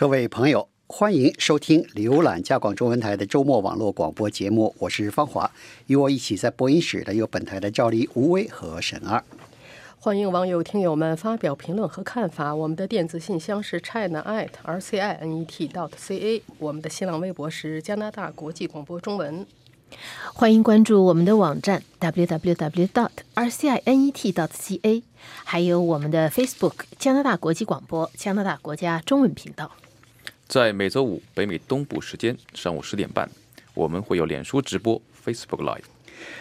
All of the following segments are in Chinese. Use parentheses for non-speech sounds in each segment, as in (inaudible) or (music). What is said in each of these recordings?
各位朋友，欢迎收听浏览加广中文台的周末网络广播节目，我是方华，与我一起在播音室的有本台的赵丽、吴威和沈二。欢迎网友、听友们发表评论和看法。我们的电子信箱是 china at r c i n e t dot c a，我们的新浪微博是加拿大国际广播中文。欢迎关注我们的网站 www dot r c i n e t dot c a，还有我们的 Facebook 加拿大国际广播加拿大国家中文频道。在每周五北美东部时间上午十点半，我们会有脸书直播 Facebook Live。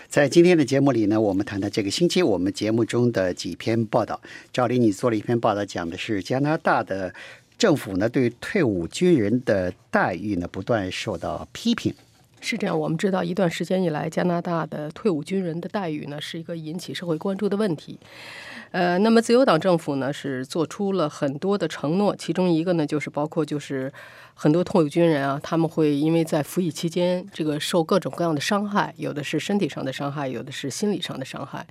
在今天的节目里呢，我们谈谈这个星期我们节目中的几篇报道。赵丽，你做了一篇报道，讲的是加拿大的政府呢对退伍军人的待遇呢不断受到批评。是这样，我们知道一段时间以来，加拿大的退伍军人的待遇呢是一个引起社会关注的问题。呃，那么自由党政府呢是做出了很多的承诺，其中一个呢就是包括就是很多退伍军人啊，他们会因为在服役期间这个受各种各样的伤害，有的是身体上的伤害，有的是心理上的伤害。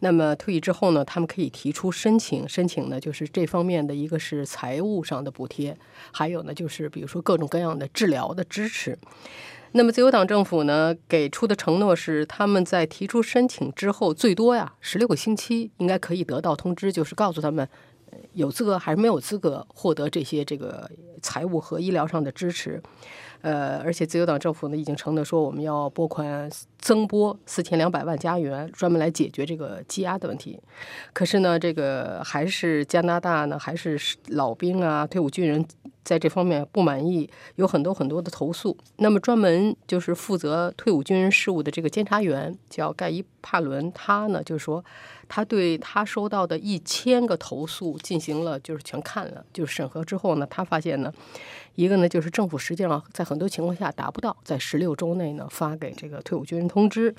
那么退役之后呢，他们可以提出申请，申请呢就是这方面的一个是财务上的补贴，还有呢就是比如说各种各样的治疗的支持。那么自由党政府呢给出的承诺是，他们在提出申请之后，最多呀十六个星期应该可以得到通知，就是告诉他们有资格还是没有资格获得这些这个财务和医疗上的支持。呃，而且自由党政府呢已经承诺说，我们要拨款增拨四千两百万加元，专门来解决这个积压的问题。可是呢，这个还是加拿大呢，还是老兵啊、退伍军人在这方面不满意，有很多很多的投诉。那么，专门就是负责退伍军人事务的这个监察员叫盖伊帕伦，他呢就是说，他对他收到的一千个投诉进行了就是全看了，就是审核之后呢，他发现呢。一个呢，就是政府实际上在很多情况下达不到在十六周内呢发给这个退伍军人通知。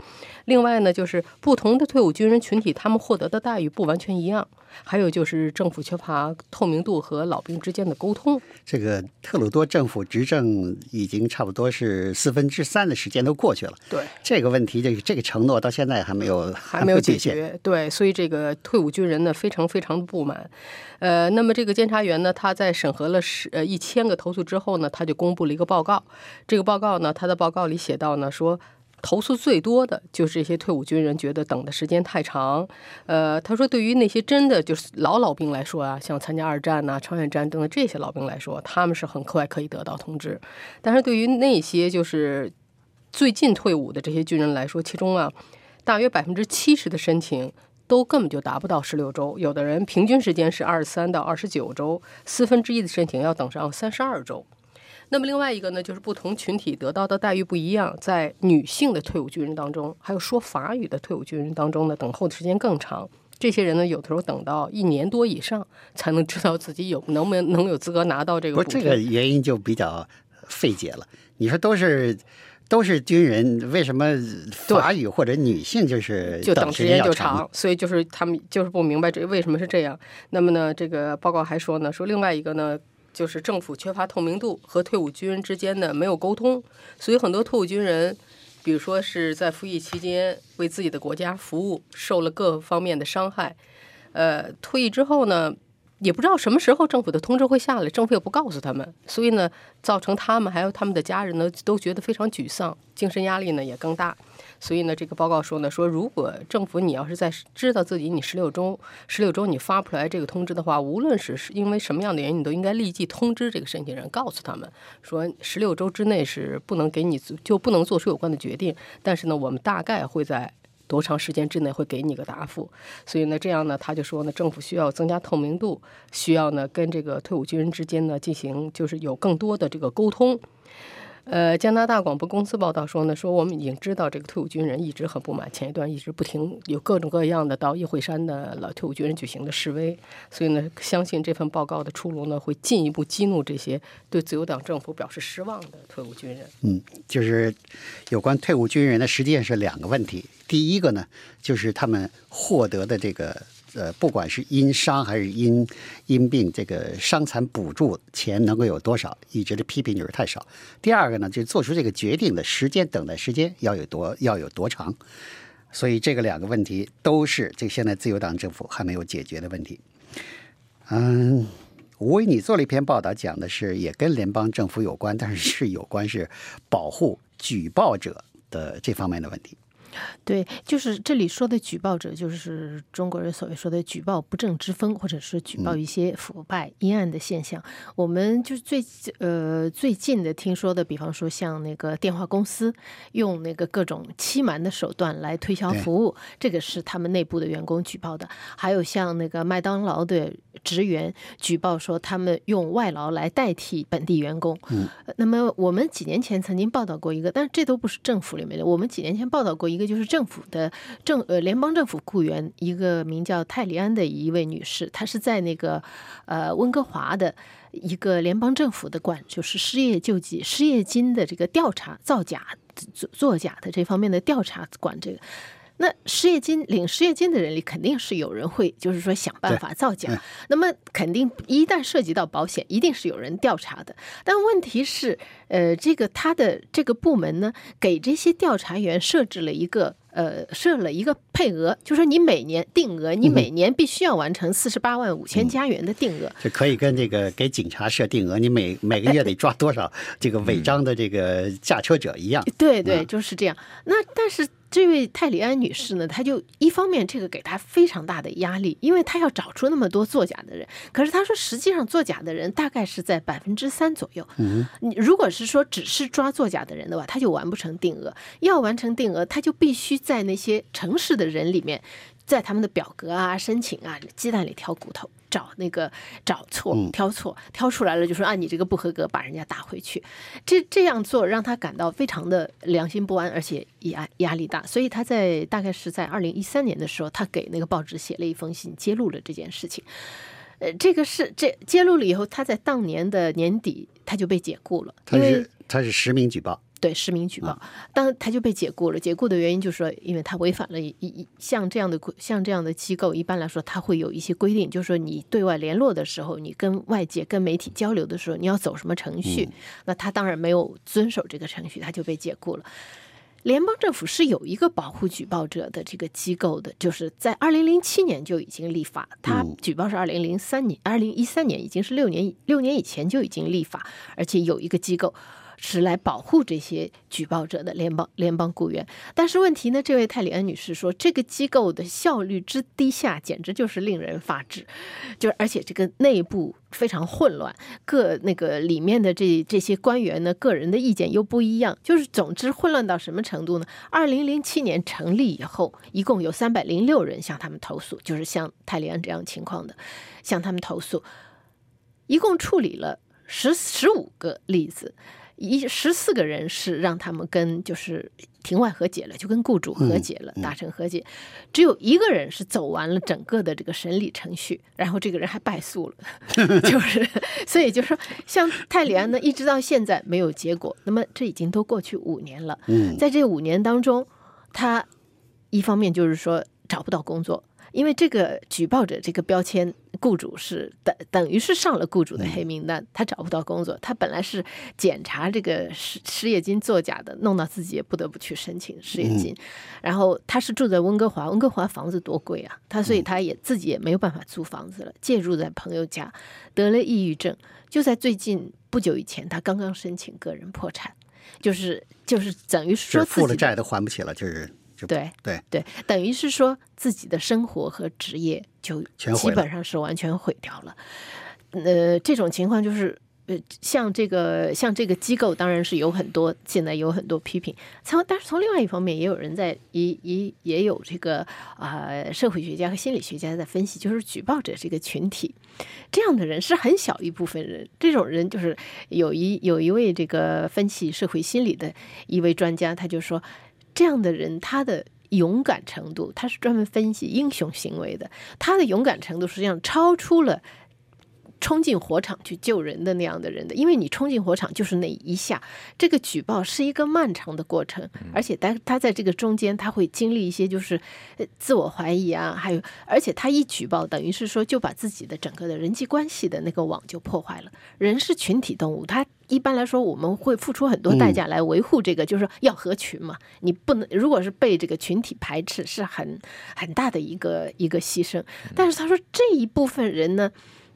另外呢，就是不同的退伍军人群体，他们获得的待遇不完全一样。还有就是政府缺乏透明度和老兵之间的沟通。这个特鲁多政府执政已经差不多是四分之三的时间都过去了。对这个问题，这个这个承诺到现在还没有还没有 (laughs) 解决。对，所以这个退伍军人呢非常非常的不满。呃，那么这个监察员呢，他在审核了十呃一千个投诉之后呢，他就公布了一个报告。这个报告呢，他的报告里写到呢说。投诉最多的就是这些退伍军人觉得等的时间太长。呃，他说，对于那些真的就是老老兵来说啊，像参加二战呐、朝鲜战争的这些老兵来说，他们是很快可以得到通知。但是对于那些就是最近退伍的这些军人来说，其中啊，大约百分之七十的申请都根本就达不到十六周，有的人平均时间是二十三到二十九周，四分之一的申请要等上三十二周。那么另外一个呢，就是不同群体得到的待遇不一样。在女性的退伍军人当中，还有说法语的退伍军人当中呢，等候的时间更长。这些人呢，有的时候等到一年多以上，才能知道自己有能不能能有资格拿到这个。不，这个原因就比较费解了。你说都是都是军人，为什么法语或者女性就是就等时间就长？所以就是他们就是不明白这为什么是这样。那么呢，这个报告还说呢，说另外一个呢。就是政府缺乏透明度和退伍军人之间的没有沟通，所以很多退伍军人，比如说是在服役期间为自己的国家服务，受了各方面的伤害，呃，退役之后呢，也不知道什么时候政府的通知会下来，政府也不告诉他们，所以呢，造成他们还有他们的家人呢都觉得非常沮丧，精神压力呢也更大。所以呢，这个报告说呢，说如果政府你要是在知道自己你十六周十六周你发不出来这个通知的话，无论是是因为什么样的原因，你都应该立即通知这个申请人，告诉他们说十六周之内是不能给你就不能做出有关的决定。但是呢，我们大概会在多长时间之内会给你个答复。所以呢，这样呢，他就说呢，政府需要增加透明度，需要呢跟这个退伍军人之间呢进行就是有更多的这个沟通。呃，加拿大广播公司报道说呢，说我们已经知道这个退伍军人一直很不满，前一段一直不停有各种各样的到议会山的老退伍军人举行的示威，所以呢，相信这份报告的出炉呢，会进一步激怒这些对自由党政府表示失望的退伍军人。嗯，就是有关退伍军人呢，实际上是两个问题，第一个呢，就是他们获得的这个。呃，不管是因伤还是因因病，这个伤残补助钱能够有多少？一直的批评就是太少。第二个呢，就做出这个决定的时间，等待时间要有多要有多长？所以这个两个问题都是这现在自由党政府还没有解决的问题。嗯，吴威，你做了一篇报道，讲的是也跟联邦政府有关，但是是有关是保护举报者的这方面的问题。对，就是这里说的举报者，就是中国人所谓说的举报不正之风，或者是举报一些腐败阴暗的现象。我们就是最呃最近的听说的，比方说像那个电话公司用那个各种欺瞒的手段来推销服务，这个是他们内部的员工举报的。还有像那个麦当劳的职员举报说，他们用外劳来代替本地员工。嗯，那么我们几年前曾经报道过一个，但是这都不是政府里面的。我们几年前报道过一个。也就是政府的政呃联邦政府雇员，一个名叫泰利安的一位女士，她是在那个呃温哥华的一个联邦政府的管，就是失业救济失业金的这个调查造假作作假的这方面的调查管这个。那失业金领失业金的人里，肯定是有人会，就是说想办法造假。那么肯定一旦涉及到保险，一定是有人调查的。但问题是，呃，这个他的这个部门呢，给这些调查员设置了一个。呃，设了一个配额，就说你每年定额，你每年必须要完成四十八万五千加元的定额，就可以跟这个给警察设定额，你每每个月得抓多少这个违章的这个驾车者一样。对对，就是这样。那但是这位泰里安女士呢，她就一方面这个给她非常大的压力，因为她要找出那么多作假的人。可是她说，实际上作假的人大概是在百分之三左右。嗯，你如果是说只是抓作假的人的话，他就完不成定额。要完成定额，他就必须。在那些城市的人里面，在他们的表格啊、申请啊、鸡蛋里挑骨头，找那个找错、挑错，挑出来了就说啊，你这个不合格，把人家打回去。这这样做让他感到非常的良心不安，而且压压力大。所以他在大概是在二零一三年的时候，他给那个报纸写了一封信，揭露了这件事情。呃，这个是这揭露了以后，他在当年的年底他就被解雇了，他是他是实名举报。对实名举报，但他就被解雇了。解雇的原因就是说，因为他违反了一一像这样的像这样的机构，一般来说他会有一些规定，就是说你对外联络的时候，你跟外界跟媒体交流的时候，你要走什么程序。那他当然没有遵守这个程序，他就被解雇了。联邦政府是有一个保护举报者的这个机构的，就是在二零零七年就已经立法，他举报是二零零三年，二零一三年已经是六年六年以前就已经立法，而且有一个机构。是来保护这些举报者的联邦联邦雇员，但是问题呢？这位泰里安女士说，这个机构的效率之低下，简直就是令人发指。就是而且这个内部非常混乱，各那个里面的这这些官员呢，个人的意见又不一样。就是总之混乱到什么程度呢？二零零七年成立以后，一共有三百零六人向他们投诉，就是像泰里安这样情况的，向他们投诉，一共处理了十十五个例子。一十四个人是让他们跟就是庭外和解了，就跟雇主和解了，达成和解。只有一个人是走完了整个的这个审理程序，然后这个人还败诉了，(laughs) 就是所以就说像泰里安呢，一直到现在没有结果。那么这已经都过去五年了，在这五年当中，他一方面就是说找不到工作。因为这个举报者这个标签，雇主是等等于是上了雇主的黑名单，他找不到工作。他本来是检查这个失失业金作假的，弄到自己也不得不去申请失业金。然后他是住在温哥华，温哥华房子多贵啊，他所以他也自己也没有办法租房子了，借住在朋友家，得了抑郁症。就在最近不久以前，他刚刚申请个人破产，就是就是等于说负了债都还不起了，就是。对对对，等于是说自己的生活和职业就基本上是完全毁掉了。呃，这种情况就是呃，像这个像这个机构，当然是有很多现在有很多批评。从但是从另外一方面，也有人在也也也有这个啊，社会学家和心理学家在分析，就是举报者这个群体，这样的人是很小一部分人。这种人就是有一有一位这个分析社会心理的一位专家，他就说。这样的人，他的勇敢程度，他是专门分析英雄行为的。他的勇敢程度实际上超出了冲进火场去救人的那样的人的，因为你冲进火场就是那一下。这个举报是一个漫长的过程，而且他他在这个中间他会经历一些就是自我怀疑啊，还有而且他一举报，等于是说就把自己的整个的人际关系的那个网就破坏了。人是群体动物，他。一般来说，我们会付出很多代价来维护这个，就是要合群嘛。你不能，如果是被这个群体排斥，是很很大的一个一个牺牲。但是他说这一部分人呢，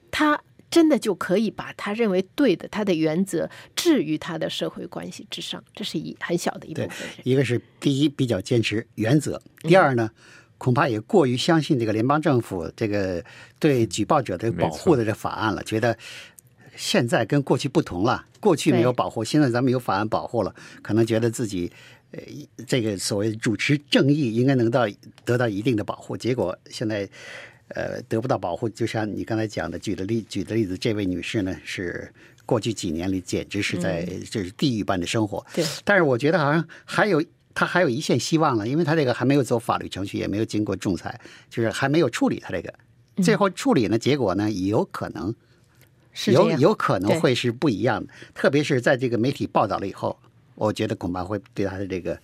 他真的就可以把他认为对的他的原则置于他的社会关系之上，这是一很小的一部对分。，一个是第一比较坚持原则，第二呢，恐怕也过于相信这个联邦政府这个对举报者的保护的这法案了，觉得现在跟过去不同了，过去没有保护，现在咱们有法案保护了，可能觉得自己。呃，这个所谓主持正义应该能到得到一定的保护，结果现在呃得不到保护。就像你刚才讲的，举的例举的例子，这位女士呢是过去几年里简直是在就是地狱般的生活。对，但是我觉得好像还有他还有一线希望了，因为他这个还没有走法律程序，也没有经过仲裁，就是还没有处理他这个。最后处理呢，结果呢，也有可能有是有有可能会是不一样的，特别是在这个媒体报道了以后，我觉得恐怕会对他的这个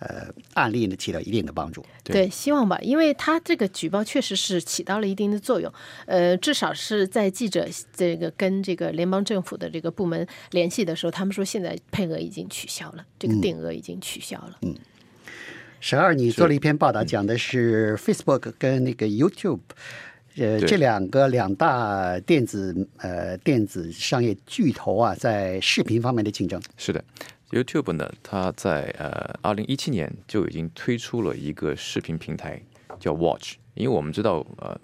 呃案例呢起到一定的帮助。对，希望吧，因为他这个举报确实是起到了一定的作用，呃，至少是在记者这个跟这个联邦政府的这个部门联系的时候，他们说现在配额已经取消了，这个定额已经取消了。嗯，十二，你做了一篇报道，讲的是 Facebook 跟那个 YouTube，呃，这两个两大电子呃电子商业巨头啊，在视频方面的竞争。是的，YouTube 呢，它在呃二零一七年就已经推出了一个视频平台叫 Watch，因为我们知道呃，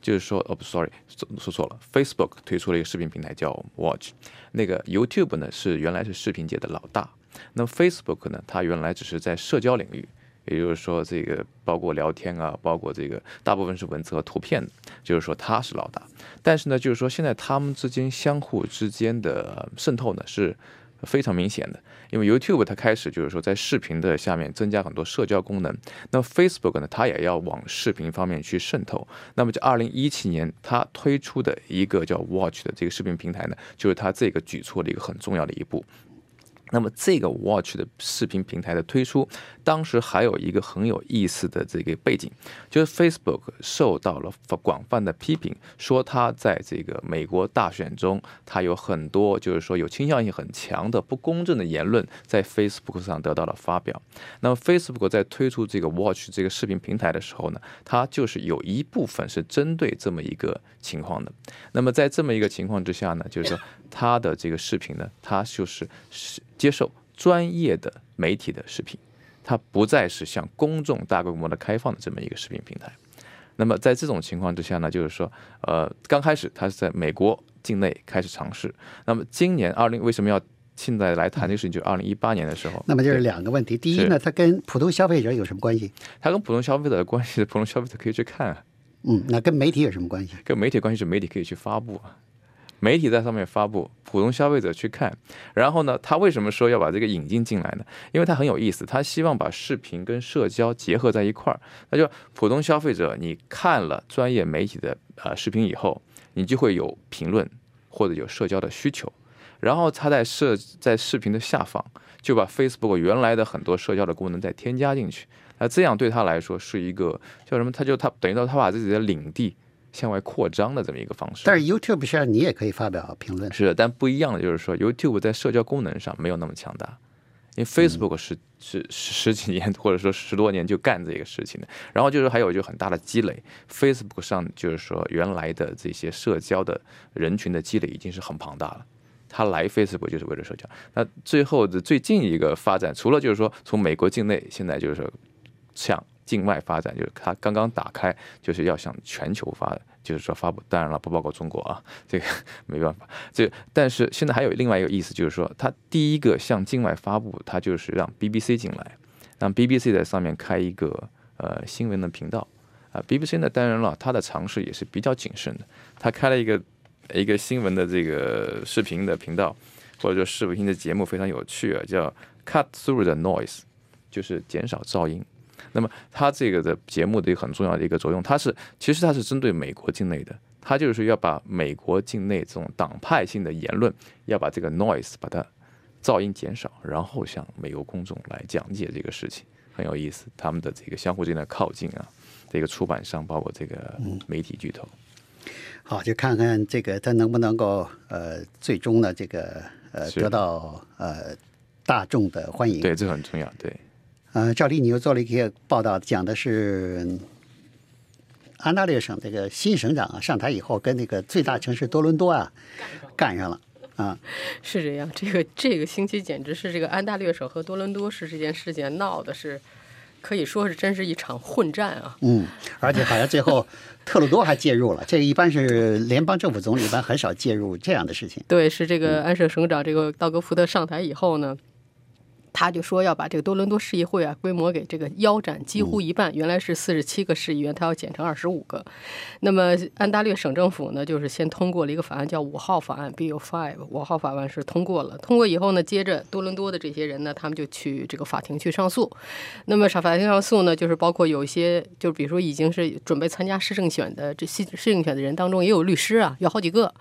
就是说哦不，sorry，说错了，Facebook 推出了一个视频平台叫 Watch，那个 YouTube 呢是原来是视频界的老大，那 Facebook 呢，它原来只是在社交领域。也就是说，这个包括聊天啊，包括这个大部分是文字和图片，就是说它是老大。但是呢，就是说现在他们之间相互之间的渗透呢是非常明显的，因为 YouTube 它开始就是说在视频的下面增加很多社交功能，那 Facebook 呢，它也要往视频方面去渗透。那么在二零一七年，它推出的一个叫 Watch 的这个视频平台呢，就是它这个举措的一个很重要的一步。那么这个 Watch 的视频平台的推出，当时还有一个很有意思的这个背景，就是 Facebook 受到了广泛的批评，说它在这个美国大选中，它有很多就是说有倾向性很强的不公正的言论在 Facebook 上得到了发表。那么 Facebook 在推出这个 Watch 这个视频平台的时候呢，它就是有一部分是针对这么一个情况的。那么在这么一个情况之下呢，就是说它的这个视频呢，它就是是接受专业的媒体的视频，它不再是向公众大规模的开放的这么一个视频平台。那么在这种情况之下呢，就是说，呃，刚开始它是在美国境内开始尝试。那么今年二零为什么要现在来谈这个事情？就是二零一八年的时候，那么就是两个问题，第一呢，它跟普通消费者有什么关系？它跟普通消费者的关系，普通消费者可以去看啊。嗯，那跟媒体有什么关系？跟媒体关系是媒体可以去发布啊，媒体在上面发布，普通消费者去看。然后呢，他为什么说要把这个引进进来呢？因为他很有意思，他希望把视频跟社交结合在一块儿。那就普通消费者，你看了专业媒体的呃视频以后，你就会有评论或者有社交的需求。然后他在社在视频的下方就把 Facebook 原来的很多社交的功能再添加进去。那这样对他来说是一个叫什么？他就他等于说他把自己的领地向外扩张的这么一个方式。但是 YouTube 上你也可以发表评论，是的，但不一样的就是说，YouTube 在社交功能上没有那么强大，因为 Facebook 是、是是十几年 (laughs) 或者说十多年就干这个事情的。然后就是还有就很大的积累，Facebook 上就是说原来的这些社交的人群的积累已经是很庞大了。他来 Facebook 就是为了社交。那最后的最近一个发展，除了就是说从美国境内，现在就是说向境外发展，就是他刚刚打开，就是要向全球发，就是说发布。当然了，不包括中国啊，这个没办法。这但是现在还有另外一个意思，就是说他第一个向境外发布，他就是让 BBC 进来，让 BBC 在上面开一个呃新闻的频道。啊，BBC 呢，当然了，它的尝试也是比较谨慎的。它开了一个一个新闻的这个视频的频道，或者说视频的节目非常有趣啊，叫 Cut Through the Noise，就是减少噪音。那么它这个的节目的一个很重要的一个作用，它是其实它是针对美国境内的，它就是要把美国境内这种党派性的言论，要把这个 noise 把它噪音减少，然后向美国公众来讲解这个事情，很有意思。他们的这个相互之间的靠近啊，这个出版商包括这个媒体巨头，好，就看看这个他能不能够呃最终呢这个呃得到呃大众的欢迎。对，这很重要。对，呃，赵丽，你又做了一个报道，讲的是安大略省这个新省长啊上台以后，跟那个最大城市多伦多啊干上了啊。(laughs) 是这样，这个这个星期简直是这个安大略省和多伦多市这件事情闹的是，可以说是真是一场混战啊。嗯，而且好像最后 (laughs) 特鲁多还介入了，这个一般是联邦政府总理一般很少介入这样的事情。对，是这个安省省长这个道格福特上台以后呢。他就说要把这个多伦多市议会啊规模给这个腰斩几乎一半，原来是四十七个市议员，他要减成二十五个。那么安大略省政府呢，就是先通过了一个法案，叫五号法案 （Bill Five）。五号法案是通过了，通过以后呢，接着多伦多的这些人呢，他们就去这个法庭去上诉。那么上法庭上诉呢，就是包括有一些，就比如说已经是准备参加市政选的这市市政选的人当中，也有律师啊，有好几个。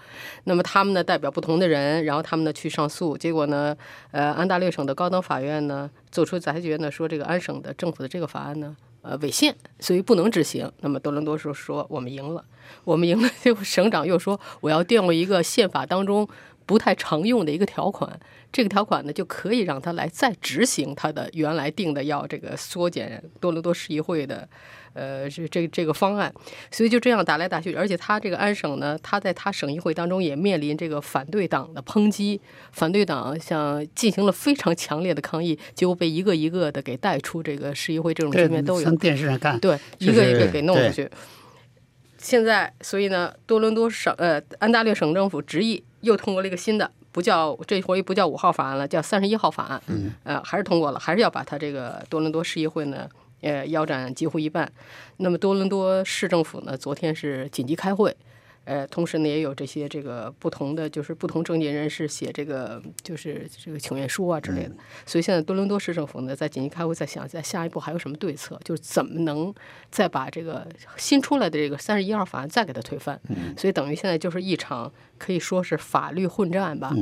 那么他们呢，代表不同的人，然后他们呢去上诉，结果呢，呃，安大略省的高等法法。院呢做出裁决呢，说这个安省的政府的这个法案呢，呃违宪，所以不能执行。那么多伦多说说我们赢了，我们赢了。(laughs) 就省长又说我要调用一个宪法当中不太常用的一个条款，这个条款呢就可以让他来再执行他的原来定的要这个缩减多伦多市议会的。呃，这这这个方案，所以就这样打来打去，而且他这个安省呢，他在他省议会当中也面临这个反对党的抨击，反对党像进行了非常强烈的抗议，结果被一个一个的给带出这个市议会这种局面都有。从电视上看，对，一个一个给弄出去。现在，所以呢，多伦多省呃安大略省政府执意又通过了一个新的，不叫这回不叫五号法案了，叫三十一号法案。嗯，呃，还是通过了，还是要把他这个多伦多市议会呢。呃，腰斩几乎一半。那么多伦多市政府呢，昨天是紧急开会，呃，同时呢也有这些这个不同的，就是不同政界人士写这个就是这个请愿书啊之类的。所以现在多伦多市政府呢在紧急开会，在想在下一步还有什么对策，就是怎么能再把这个新出来的这个三十一号法案再给它推翻。所以等于现在就是一场可以说是法律混战吧。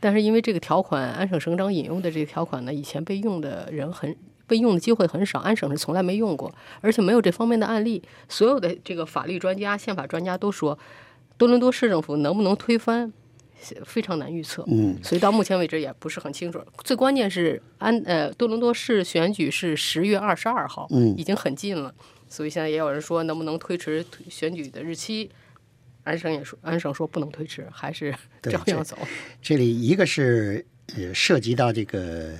但是因为这个条款，安省省长引用的这个条款呢，以前被用的人很。被用的机会很少，安省是从来没用过，而且没有这方面的案例。所有的这个法律专家、宪法专家都说，多伦多市政府能不能推翻，非常难预测。嗯，所以到目前为止也不是很清楚。最关键是安呃多伦多市选举是十月二十二号，嗯，已经很近了。所以现在也有人说能不能推迟选举的日期，安省也说安省说不能推迟，还是照样走。这里一个是呃涉及到这个。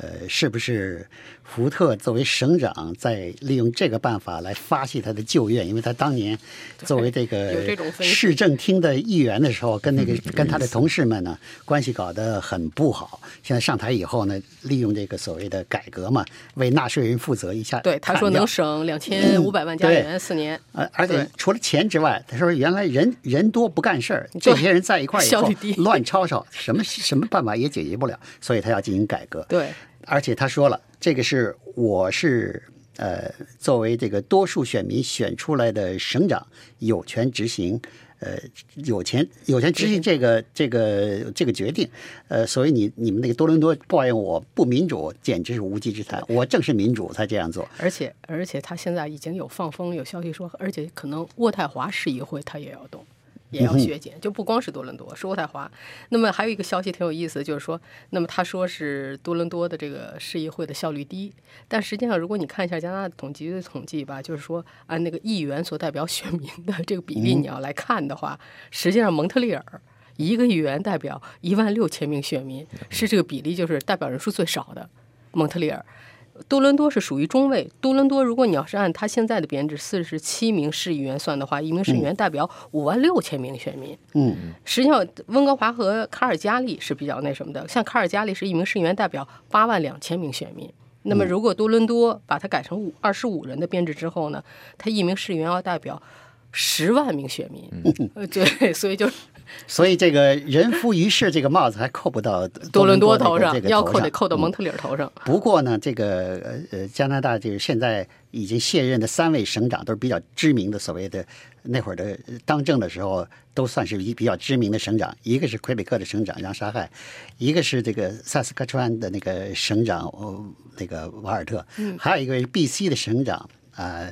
呃，是不是福特作为省长在利用这个办法来发泄他的旧怨？因为他当年作为这个市政厅的议员的时候，跟那个跟他的同事们呢关系搞得很不好。现在上台以后呢，利用这个所谓的改革嘛，为纳税人负责一下。对，他说能省两千五百万加元四年。呃，而且除了钱之外，他说原来人人多不干事儿，这些人在一块儿以后乱吵吵，什么什么办法也解决不了，所以他要进行改革。对。而且他说了，这个是我是呃作为这个多数选民选出来的省长，有权执行，呃有权有权执行这个这个这个决定，呃，所以你你们那个多伦多抱怨我不民主，简直是无稽之谈。我正是民主才这样做。而且而且他现在已经有放风有消息说，而且可能渥太华市议会他也要动。也要削减，就不光是多伦多，是渥太华。那么还有一个消息挺有意思，就是说，那么他说是多伦多的这个市议会的效率低，但实际上如果你看一下加拿大统计局的统计吧，就是说按那个议员所代表选民的这个比例，你要来看的话，实际上蒙特利尔一个议员代表一万六千名选民，是这个比例就是代表人数最少的蒙特利尔。多伦多是属于中位。多伦多，如果你要是按他现在的编制，四十七名市议员算的话，一名市议员代表五万六千名选民。嗯，实际上温哥华和卡尔加里是比较那什么的。像卡尔加里是一名市议员代表八万两千名选民。那么如果多伦多把它改成五二十五人的编制之后呢，他一名市议员要代表十万名选民。呃，(laughs) 对，所以就。所以这个人浮于事这个帽子还扣不到多伦多头上，要扣得扣到蒙特利尔头上。不过呢，这个呃加拿大就是现在已经卸任的三位省长都是比较知名的，所谓的那会儿的当政的时候都算是一比较知名的省长。一个是魁北克的省长杨沙海，一个是这个萨斯克川的那个省长哦那个瓦尔特，还有一个是 B.C 的省长啊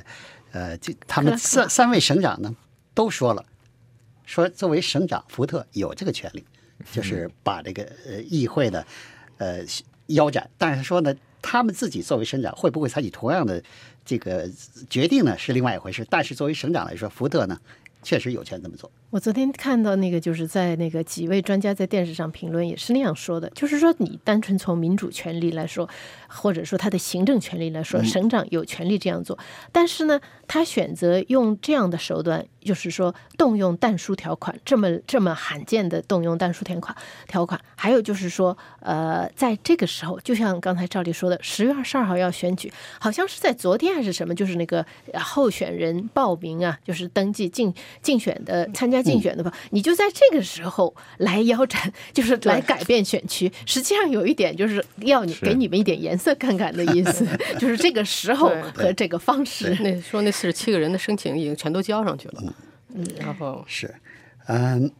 呃，这他们三三位省长呢都说了。说作为省长，福特有这个权利，就是把这个呃议会的呃腰斩。但是说呢，他们自己作为省长，会不会采取同样的这个决定呢是另外一回事。但是作为省长来说，福特呢确实有权这么做。我昨天看到那个，就是在那个几位专家在电视上评论，也是那样说的，就是说你单纯从民主权利来说，或者说他的行政权利来说，省长有权利这样做，但是呢，他选择用这样的手段，就是说动用但书条款，这么这么罕见的动用但书条款条款，还有就是说，呃，在这个时候，就像刚才赵丽说的，十月二十二号要选举，好像是在昨天还是什么，就是那个候选人报名啊，就是登记竞竞选的参加。竞选的吧，你就在这个时候来腰斩，就是来改变选区。实际上有一点就是要你给你们一点颜色看看的意思，(laughs) 就是这个时候和这个方式。那说那四十七个人的申请已经全都交上去了，嗯，然后是，嗯，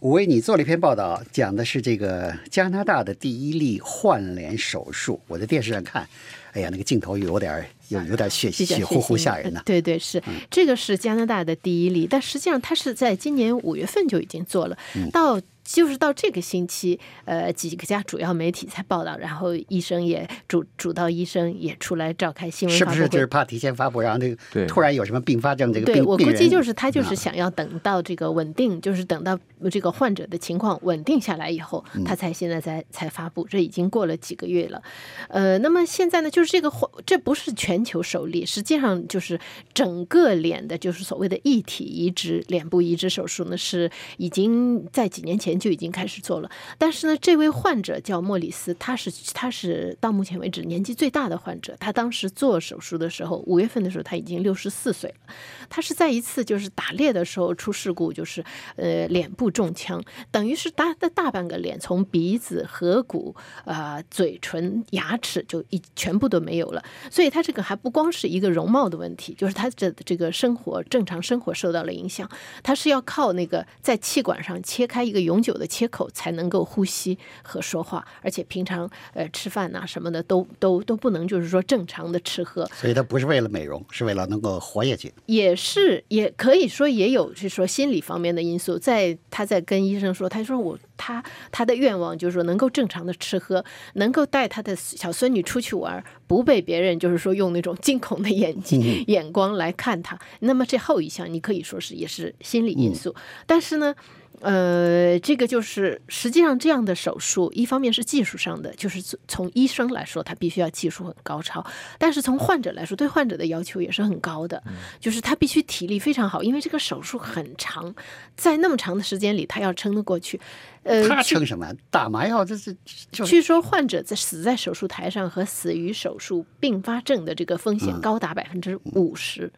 我为你做了一篇报道，讲的是这个加拿大的第一例换脸手术。我在电视上看。哎呀，那个镜头有点有有点血血乎乎吓人呐！对对是，这个是加拿大的第一例，但实际上他是在今年五月份就已经做了，到。就是到这个星期，呃，几个家主要媒体才报道，然后医生也主主刀医生也出来召开新闻发布会，是不是就是怕提前发布，然后这个突然有什么并发症？这个对我估计就是他就是想要等到这个稳定，就是等到这个患者的情况稳定下来以后，他才现在才才发布。这已经过了几个月了，呃，那么现在呢，就是这个这不是全球首例，实际上就是整个脸的，就是所谓的异体移植脸部移植手术呢，是已经在几年前。就已经开始做了，但是呢，这位患者叫莫里斯，他是他是到目前为止年纪最大的患者。他当时做手术的时候，五月份的时候他已经六十四岁了。他是在一次就是打猎的时候出事故，就是呃脸部中枪，等于是他的大半个脸，从鼻子、颌骨、啊嘴唇、牙齿就一全部都没有了。所以他这个还不光是一个容貌的问题，就是他的这个生活正常生活受到了影响。他是要靠那个在气管上切开一个永久。的切口才能够呼吸和说话，而且平常呃吃饭呐什么的都都都不能就是说正常的吃喝。所以他不是为了美容，是为了能够活下去。也是，也可以说也有就是说心理方面的因素。在他在跟医生说，他说我他他的愿望就是说能够正常的吃喝，能够带他的小孙女出去玩，不被别人就是说用那种惊恐的眼睛 (laughs) 眼光来看他。那么这后一项你可以说是也是心理因素，但是呢。呃，这个就是实际上这样的手术，一方面是技术上的，就是从医生来说，他必须要技术很高超；但是从患者来说，对患者的要求也是很高的，就是他必须体力非常好，因为这个手术很长，在那么长的时间里，他要撑得过去。呃，他称什么？打麻药？这是据说患者在死在手术台上和死于手术并发症的这个风险高达百分之五十，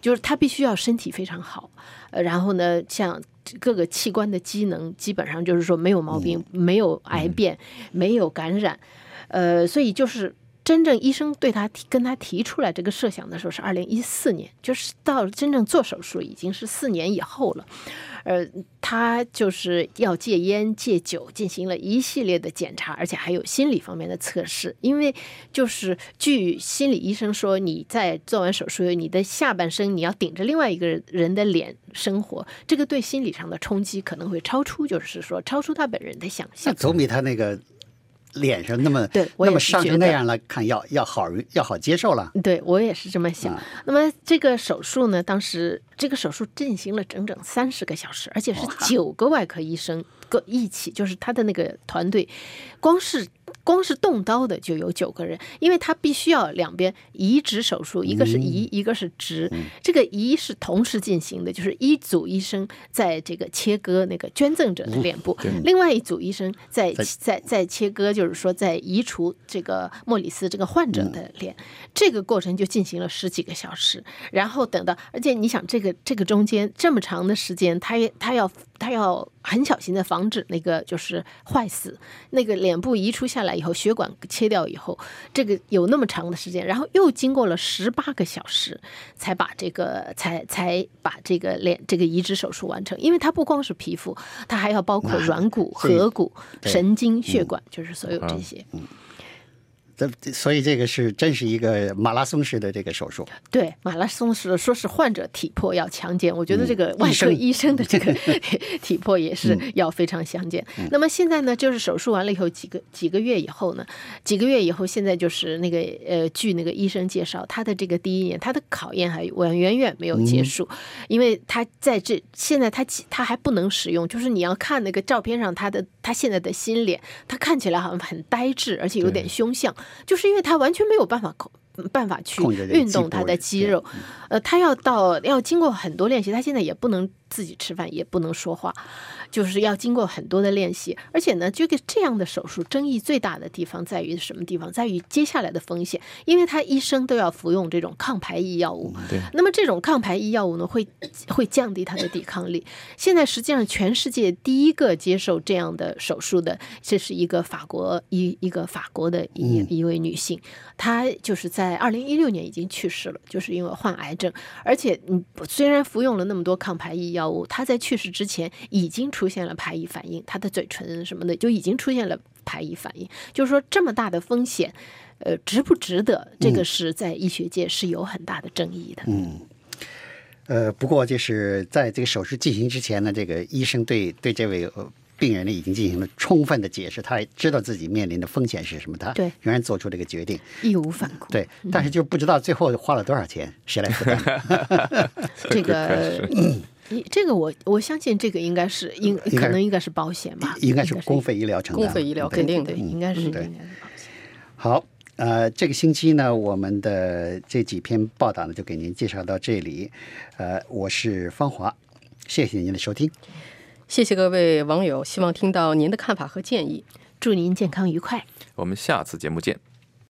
就是他必须要身体非常好，呃，然后呢，像。各个器官的机能基本上就是说没有毛病，没有癌变，没有感染，呃，所以就是真正医生对他提跟他提出来这个设想的时候是二零一四年，就是到真正做手术已经是四年以后了。呃，他就是要戒烟戒酒，进行了一系列的检查，而且还有心理方面的测试。因为就是据心理医生说，你在做完手术，你的下半身你要顶着另外一个人的脸生活，这个对心理上的冲击可能会超出，就是说超出他本人的想象。总比他那个。脸上那么对，那么伤成那样来看，要要好要好接受了。对我也是这么想。那么这个手术呢，当时这个手术进行了整整三十个小时，而且是九个外科医生各一起，就是他的那个团队，光是。光是动刀的就有九个人，因为他必须要两边移植手术，一个是移，一个是植。这个移是同时进行的，就是一组医生在这个切割那个捐赠者的脸部，另外一组医生在在在切割，就是说在移除这个莫里斯这个患者的脸。这个过程就进行了十几个小时，然后等到，而且你想，这个这个中间这么长的时间，他也他要他要很小心的防止那个就是坏死，那个脸部移除下来。以后血管切掉以后，这个有那么长的时间，然后又经过了十八个小时，才把这个才才把这个脸这个移植手术完成。因为它不光是皮肤，它还要包括软骨、颌骨、神经、血管，就是所有这些。这所以这个是真是一个马拉松式的这个手术。对，马拉松式的说是患者体魄要强健，我觉得这个外科医生的这个 (laughs) (laughs) 体魄也是要非常强健。那么现在呢，就是手术完了以后几个几个月以后呢，几个月以后，现在就是那个呃，据那个医生介绍，他的这个第一年他的考验还远远远没有结束，因为他在这现在他他还不能使用，就是你要看那个照片上他的他现在的新脸，他看起来好像很呆滞，而且有点凶相，就是因为他完全没有办法控。办法去运动他的肌肉，呃，他要到要经过很多练习，他现在也不能自己吃饭，也不能说话，就是要经过很多的练习。而且呢，这个这样的手术争议最大的地方在于什么地方？在于接下来的风险，因为他一生都要服用这种抗排异药物。对那么这种抗排异药物呢，会会降低他的抵抗力。现在实际上全世界第一个接受这样的手术的，这是一个法国一一个法国的一、一位女性，她就是在二零一六年已经去世了，就是因为患癌症。而且嗯，虽然服用了那么多抗排异药物，她在去世之前已经出现了排异反应，他的嘴唇什么的就已经出现了排异反应。就是说这么大的风险。呃，值不值得？这个是在医学界是有很大的争议的。嗯，呃，不过就是在这个手术进行之前呢，这个医生对对这位呃病人呢已经进行了充分的解释，他也知道自己面临的风险是什么，他对仍然做出这个决定。义无反顾。对，但是就不知道最后花了多少钱，谁来负担？(laughs) 这个，(laughs) 你 (laughs) 这个我我相信这个应该是应应该可能应该是保险吧，应该是公费医疗承担。公费医疗肯定的对，应该是应该是保险。好，呃，这个星期呢，我们的这几篇报道呢，就给您介绍到这里。呃，我是方华，谢谢您的收听。谢谢各位网友，希望听到您的看法和建议。祝您健康愉快。我们下次节目见。